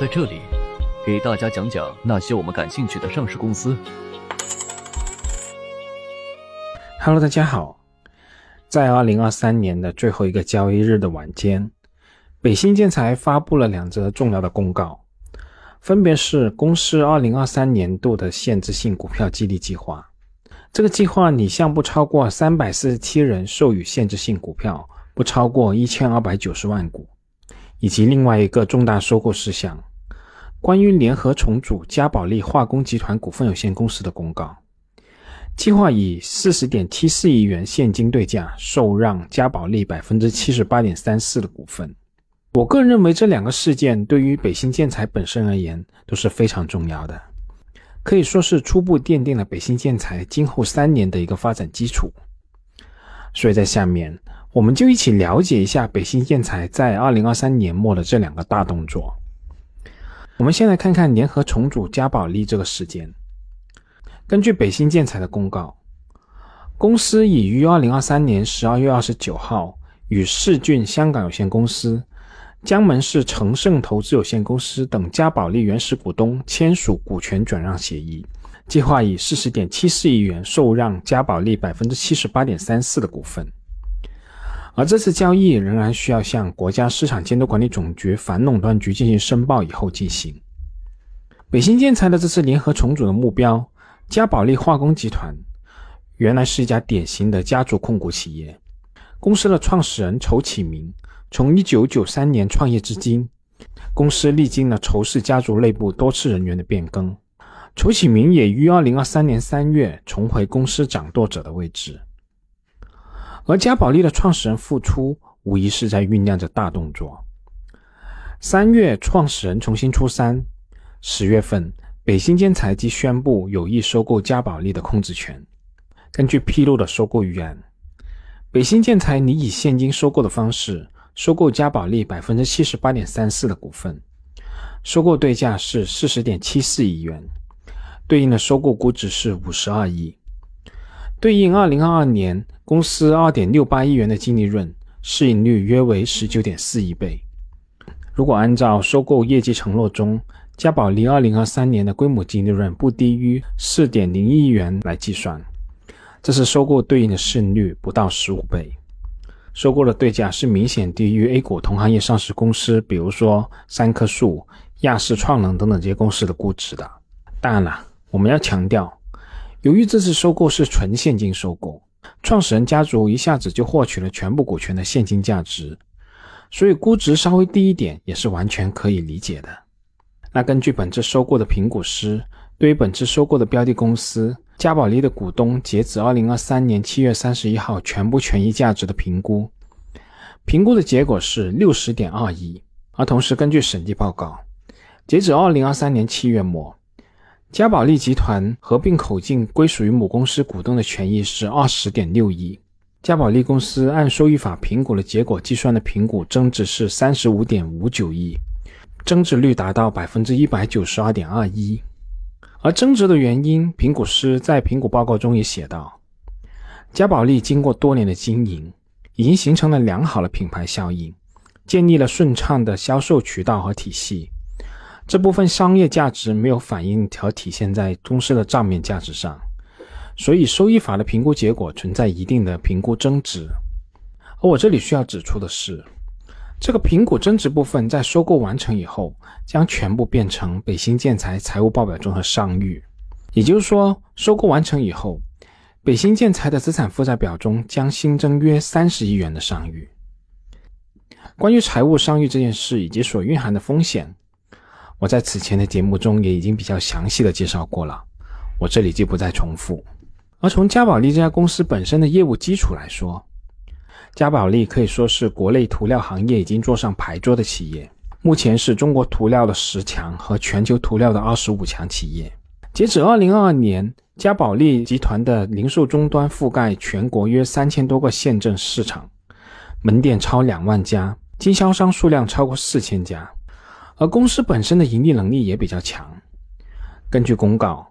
在这里给大家讲讲那些我们感兴趣的上市公司。Hello，大家好，在二零二三年的最后一个交易日的晚间，北新建材发布了两则重要的公告，分别是公司二零二三年度的限制性股票激励计划。这个计划拟向不超过三百四十七人授予限制性股票，不超过一千二百九十万股，以及另外一个重大收购事项，关于联合重组嘉宝利化工集团股份有限公司的公告。计划以四十点七四亿元现金对价受让嘉宝利百分之七十八点三四的股份。我个人认为这两个事件对于北新建材本身而言都是非常重要的。可以说是初步奠定了北新建材今后三年的一个发展基础。所以在下面，我们就一起了解一下北新建材在二零二三年末的这两个大动作。我们先来看看联合重组嘉宝利这个事件。根据北新建材的公告，公司已于二零二三年十二月二十九号与世俊香港有限公司。江门市诚盛投资有限公司等嘉宝利原始股东签署股权转让协议，计划以四十点七四亿元受让嘉宝利百分之七十八点三四的股份。而这次交易仍然需要向国家市场监督管理总局反垄断局进行申报以后进行。北新建材的这次联合重组的目标，嘉宝利化工集团原来是一家典型的家族控股企业，公司的创始人仇启明。从一九九三年创业至今，公司历经了仇氏家族内部多次人员的变更。仇启明也于二零二三年三月重回公司掌舵者的位置。而嘉宝莉的创始人复出，无疑是在酝酿着大动作。三月，创始人重新出山。十月份，北新建材即宣布有意收购嘉宝莉的控制权。根据披露的收购预案，北新建材拟以现金收购的方式。收购嘉宝莉百分之七十八点三四的股份，收购对价是四十点七四亿元，对应的收购估值是五十二亿，对应二零二二年公司二点六八亿元的净利润，市盈率约为十九点四亿倍。如果按照收购业绩承诺中嘉宝利二零二三年的规模净利润不低于四点零亿元来计算，这是收购对应的市盈率不到十五倍。收购的对价是明显低于 A 股同行业上市公司，比如说三棵树、亚视创能等等这些公司的估值的。当然了，我们要强调，由于这次收购是纯现金收购，创始人家族一下子就获取了全部股权的现金价值，所以估值稍微低一点也是完全可以理解的。那根据本次收购的评估师对于本次收购的标的公司。嘉宝利的股东截止二零二三年七月三十一号全部权益价值的评估，评估的结果是六十点二亿。而同时，根据审计报告，截止二零二三年七月末，嘉宝利集团合并口径归属于母公司股东的权益是二十点六亿。嘉宝利公司按收益法评估的结果计算的评估增值是三十五点五九亿，增值率达到百分之一百九十二点二一。而增值的原因，评估师在评估报告中也写道：嘉宝利经过多年的经营，已经形成了良好的品牌效应，建立了顺畅的销售渠道和体系。这部分商业价值没有反映和体现在公司的账面价值上，所以收益法的评估结果存在一定的评估增值。而我这里需要指出的是。这个评估增值部分在收购完成以后，将全部变成北新建材财务报表中的商誉。也就是说，收购完成以后，北新建材的资产负债表中将新增约三十亿元的商誉。关于财务商誉这件事以及所蕴含的风险，我在此前的节目中也已经比较详细的介绍过了，我这里就不再重复。而从嘉宝利这家公司本身的业务基础来说，嘉宝利可以说是国内涂料行业已经坐上牌桌的企业，目前是中国涂料的十强和全球涂料的二十五强企业。截止二零二二年，嘉宝利集团的零售终端覆盖全国约三千多个县镇市场，门店超两万家，经销商数量超过四千家，而公司本身的盈利能力也比较强。根据公告。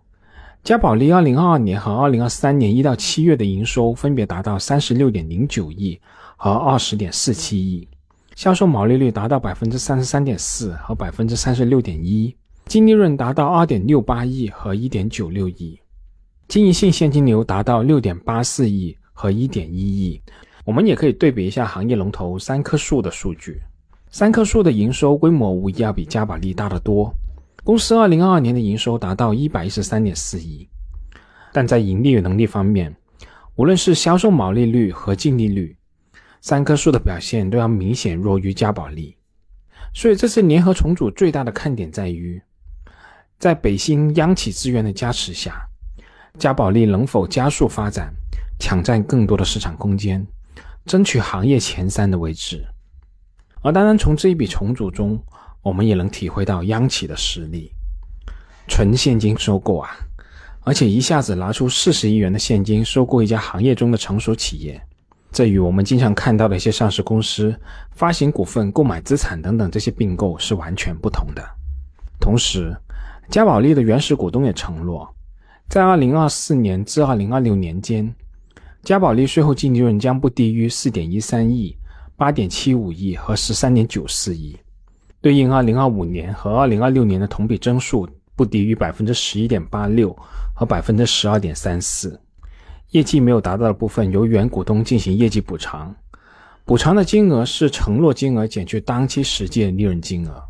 嘉宝利二零二二年和二零二三年一到七月的营收分别达到三十六点零九亿和二十点四七亿，销售毛利率达到百分之三十三点四和百分之三十六点一，净利润达到二点六八亿和一点九六亿，经营性现金流达到六点八四亿和一点一亿。我们也可以对比一下行业龙头三棵树的数据，三棵树的营收规模无疑要比嘉宝莉大得多。公司二零二二年的营收达到一百一十三点四亿，但在盈利能力方面，无论是销售毛利率和净利率，三棵树的表现都要明显弱于嘉宝莉。所以这次联合重组最大的看点在于，在北新央企资源的加持下，嘉宝莉能否加速发展，抢占更多的市场空间，争取行业前三的位置。而当然，从这一笔重组中，我们也能体会到央企的实力，纯现金收购啊，而且一下子拿出四十亿元的现金收购一家行业中的成熟企业，这与我们经常看到的一些上市公司发行股份、购买资产等等这些并购是完全不同的。同时，嘉宝莉的原始股东也承诺，在二零二四年至二零二六年间，嘉宝莉税后净利润将不低于四点一三亿、八点七五亿和十三点九四亿。对应二零二五年和二零二六年的同比增速不低于百分之十一点八六和百分之十二点三四，业绩没有达到的部分由原股东进行业绩补偿，补偿的金额是承诺金额减去当期实际的利润金额。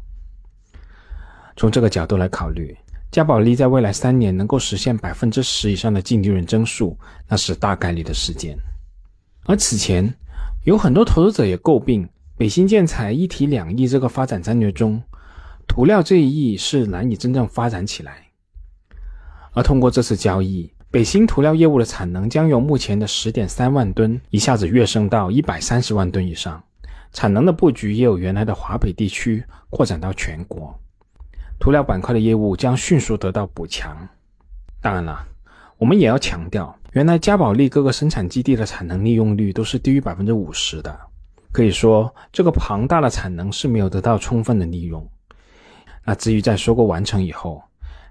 从这个角度来考虑，嘉宝莉在未来三年能够实现百分之十以上的净利润增速，那是大概率的事件。而此前有很多投资者也诟病。北新建材一体两翼这个发展战略中，涂料这一翼是难以真正发展起来。而通过这次交易，北新涂料业务的产能将由目前的十点三万吨一下子跃升到一百三十万吨以上，产能的布局也有原来的华北地区扩展到全国，涂料板块的业务将迅速得到补强。当然了，我们也要强调，原来嘉宝莉各个生产基地的产能利用率都是低于百分之五十的。可以说，这个庞大的产能是没有得到充分的利用。那至于在收购完成以后，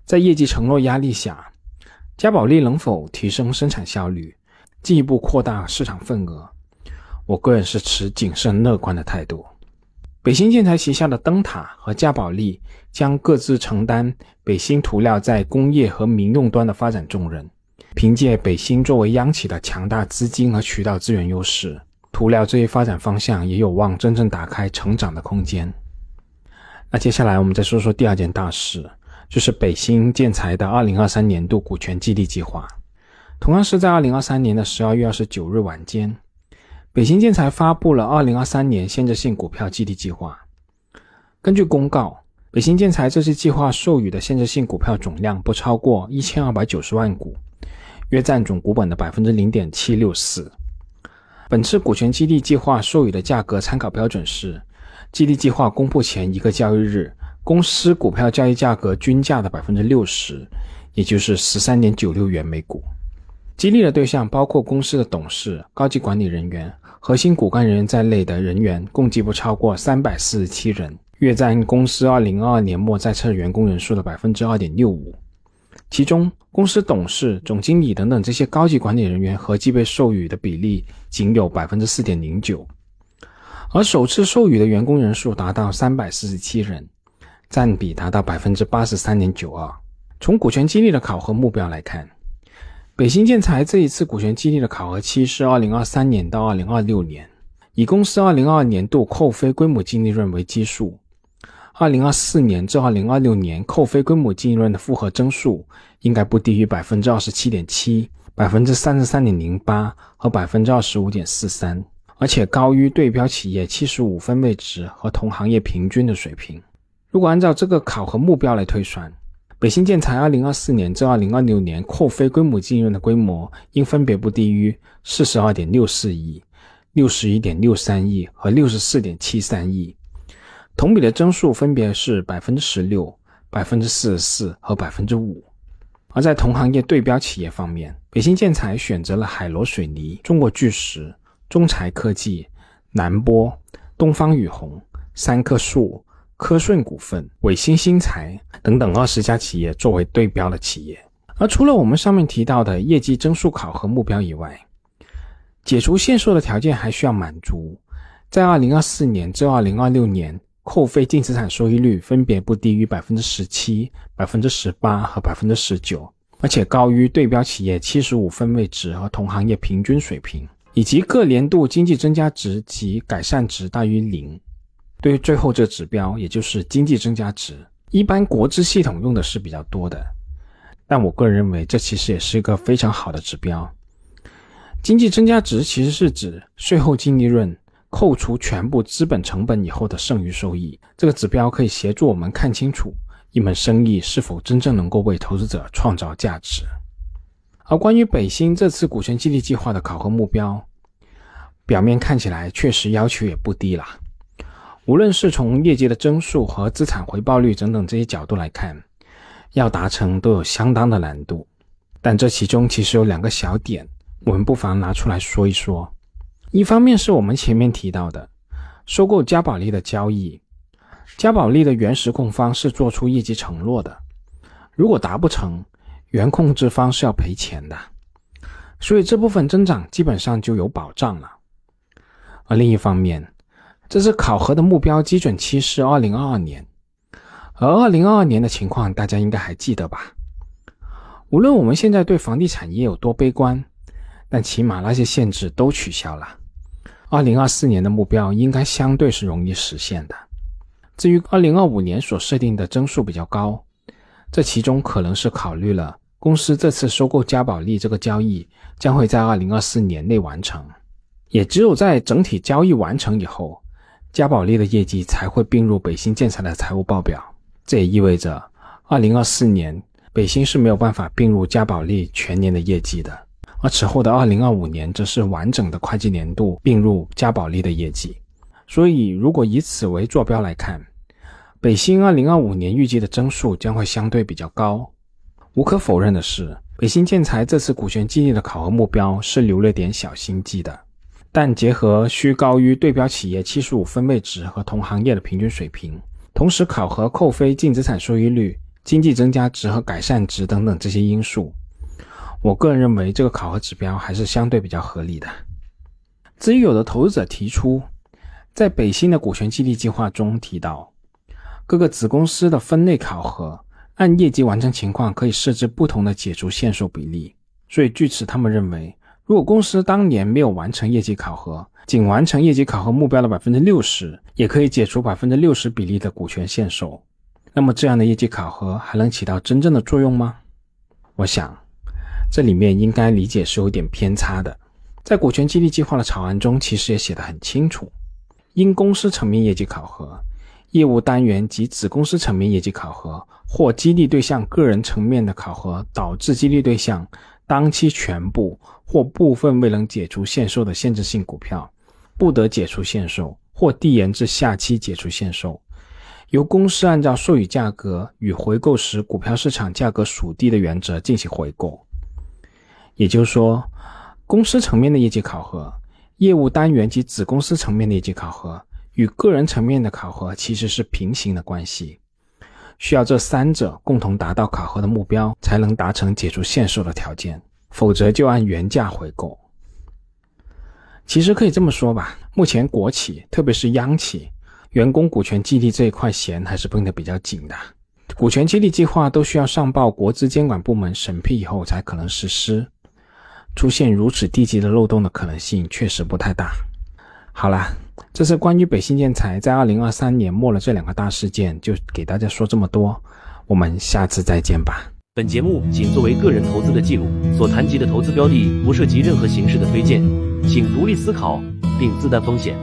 在业绩承诺压力下，嘉宝莉能否提升生产效率，进一步扩大市场份额？我个人是持谨慎乐观的态度。北新建材旗下的灯塔和嘉宝莉将各自承担北新涂料在工业和民用端的发展重任。凭借北新作为央企的强大资金和渠道资源优势。涂料这一发展方向也有望真正打开成长的空间。那接下来我们再说说第二件大事，就是北新建材的二零二三年度股权激励计划。同样是在二零二三年的十二月二十九日晚间，北新建材发布了二零二三年限制性股票激励计划。根据公告，北新建材这次计划授予的限制性股票总量不超过一千二百九十万股，约占总股本的百分之零点七六四。本次股权激励计划授予的价格参考标准是，激励计划公布前一个交易日公司股票交易价格均价的百分之六十，也就是十三点九六元每股。激励的对象包括公司的董事、高级管理人员、核心骨干人员在内的人员，共计不超过三百四十七人，约占公司二零二二年末在册员工人数的百分之二点六五。其中，公司董事、总经理等等这些高级管理人员合计被授予的比例仅有百分之四点零九，而首次授予的员工人数达到三百四十七人，占比达到百分之八十三点九二。从股权激励的考核目标来看，北新建材这一次股权激励的考核期是二零二三年到二零二六年，以公司二零二二年度扣非规模净利润为基数。二零二四年至二零二六年扣非规模净利润的复合增速应该不低于百分之二十七点七、百分之三十三点零八和百分之二十五点四三，而且高于对标企业七十五分位值和同行业平均的水平。如果按照这个考核目标来推算，北新建材二零二四年至二零二六年扣非规模净利润的规模应分别不低于四十二点六四亿、六十一点六三亿和六十四点七三亿。同比的增速分别是百分之十六、百分之四十四和百分之五。而在同行业对标企业方面，北新建材选择了海螺水泥、中国巨石、中材科技、南波、东方雨虹、三棵树、科顺股份、伟星新材等等二十家企业作为对标的企业。而除了我们上面提到的业绩增速考核目标以外，解除限售的条件还需要满足。在二零二四年至二零二六年，扣非净资产收益率分别不低于百分之十七、百分之十八和百分之十九，而且高于对标企业七十五分位值和同行业平均水平，以及各年度经济增加值及改善值大于零。对于最后这指标，也就是经济增加值，一般国资系统用的是比较多的，但我个人认为这其实也是一个非常好的指标。经济增加值其实是指税后净利润扣除全部资本成本以后的剩余收益。这个指标可以协助我们看清楚一门生意是否真正能够为投资者创造价值。而关于北新这次股权激励计划的考核目标，表面看起来确实要求也不低了。无论是从业绩的增速和资产回报率等等这些角度来看，要达成都有相当的难度。但这其中其实有两个小点。我们不妨拿出来说一说。一方面是我们前面提到的收购嘉宝莉的交易，嘉宝莉的原实控方是做出业绩承诺的，如果达不成，原控制方是要赔钱的，所以这部分增长基本上就有保障了。而另一方面，这次考核的目标基准期是二零二二年，而二零二二年的情况大家应该还记得吧？无论我们现在对房地产业有多悲观。但起码那些限制都取消了，二零二四年的目标应该相对是容易实现的。至于二零二五年所设定的增速比较高，这其中可能是考虑了公司这次收购嘉宝莉这个交易将会在二零二四年内完成，也只有在整体交易完成以后，嘉宝莉的业绩才会并入北新建材的财务报表。这也意味着二零二四年北新是没有办法并入嘉宝莉全年的业绩的。而此后的二零二五年则是完整的会计年度并入嘉宝莉的业绩，所以如果以此为坐标来看，北新二零二五年预计的增速将会相对比较高。无可否认的是，北新建材这次股权激励的考核目标是留了点小心机的，但结合需高于对标企业七十五分位值和同行业的平均水平，同时考核扣非净资产收益率、经济增加值和改善值等等这些因素。我个人认为这个考核指标还是相对比较合理的。至于有的投资者提出，在北新的股权激励计划中提到，各个子公司的分类考核按业绩完成情况可以设置不同的解除限售比例。所以据此，他们认为，如果公司当年没有完成业绩考核，仅完成业绩考核目标的百分之六十，也可以解除百分之六十比例的股权限售。那么这样的业绩考核还能起到真正的作用吗？我想。这里面应该理解是有点偏差的，在股权激励计划的草案中，其实也写得很清楚：因公司层面业绩考核、业务单元及子公司层面业绩考核或激励对象个人层面的考核，导致激励对象当期全部或部分未能解除限售的限制性股票，不得解除限售或递延至下期解除限售，由公司按照授予价格与回购时股票市场价格属地的原则进行回购。也就是说，公司层面的业绩考核、业务单元及子公司层面的业绩考核与个人层面的考核其实是平行的关系，需要这三者共同达到考核的目标，才能达成解除限售的条件，否则就按原价回购。其实可以这么说吧，目前国企，特别是央企，员工股权激励这一块弦还是绷得比较紧的，股权激励计划都需要上报国资监管部门审批以后才可能实施。出现如此低级的漏洞的可能性确实不太大。好了，这是关于北新建材在二零二三年末了这两个大事件，就给大家说这么多。我们下次再见吧。本节目仅作为个人投资的记录，所谈及的投资标的不涉及任何形式的推荐，请独立思考并自担风险。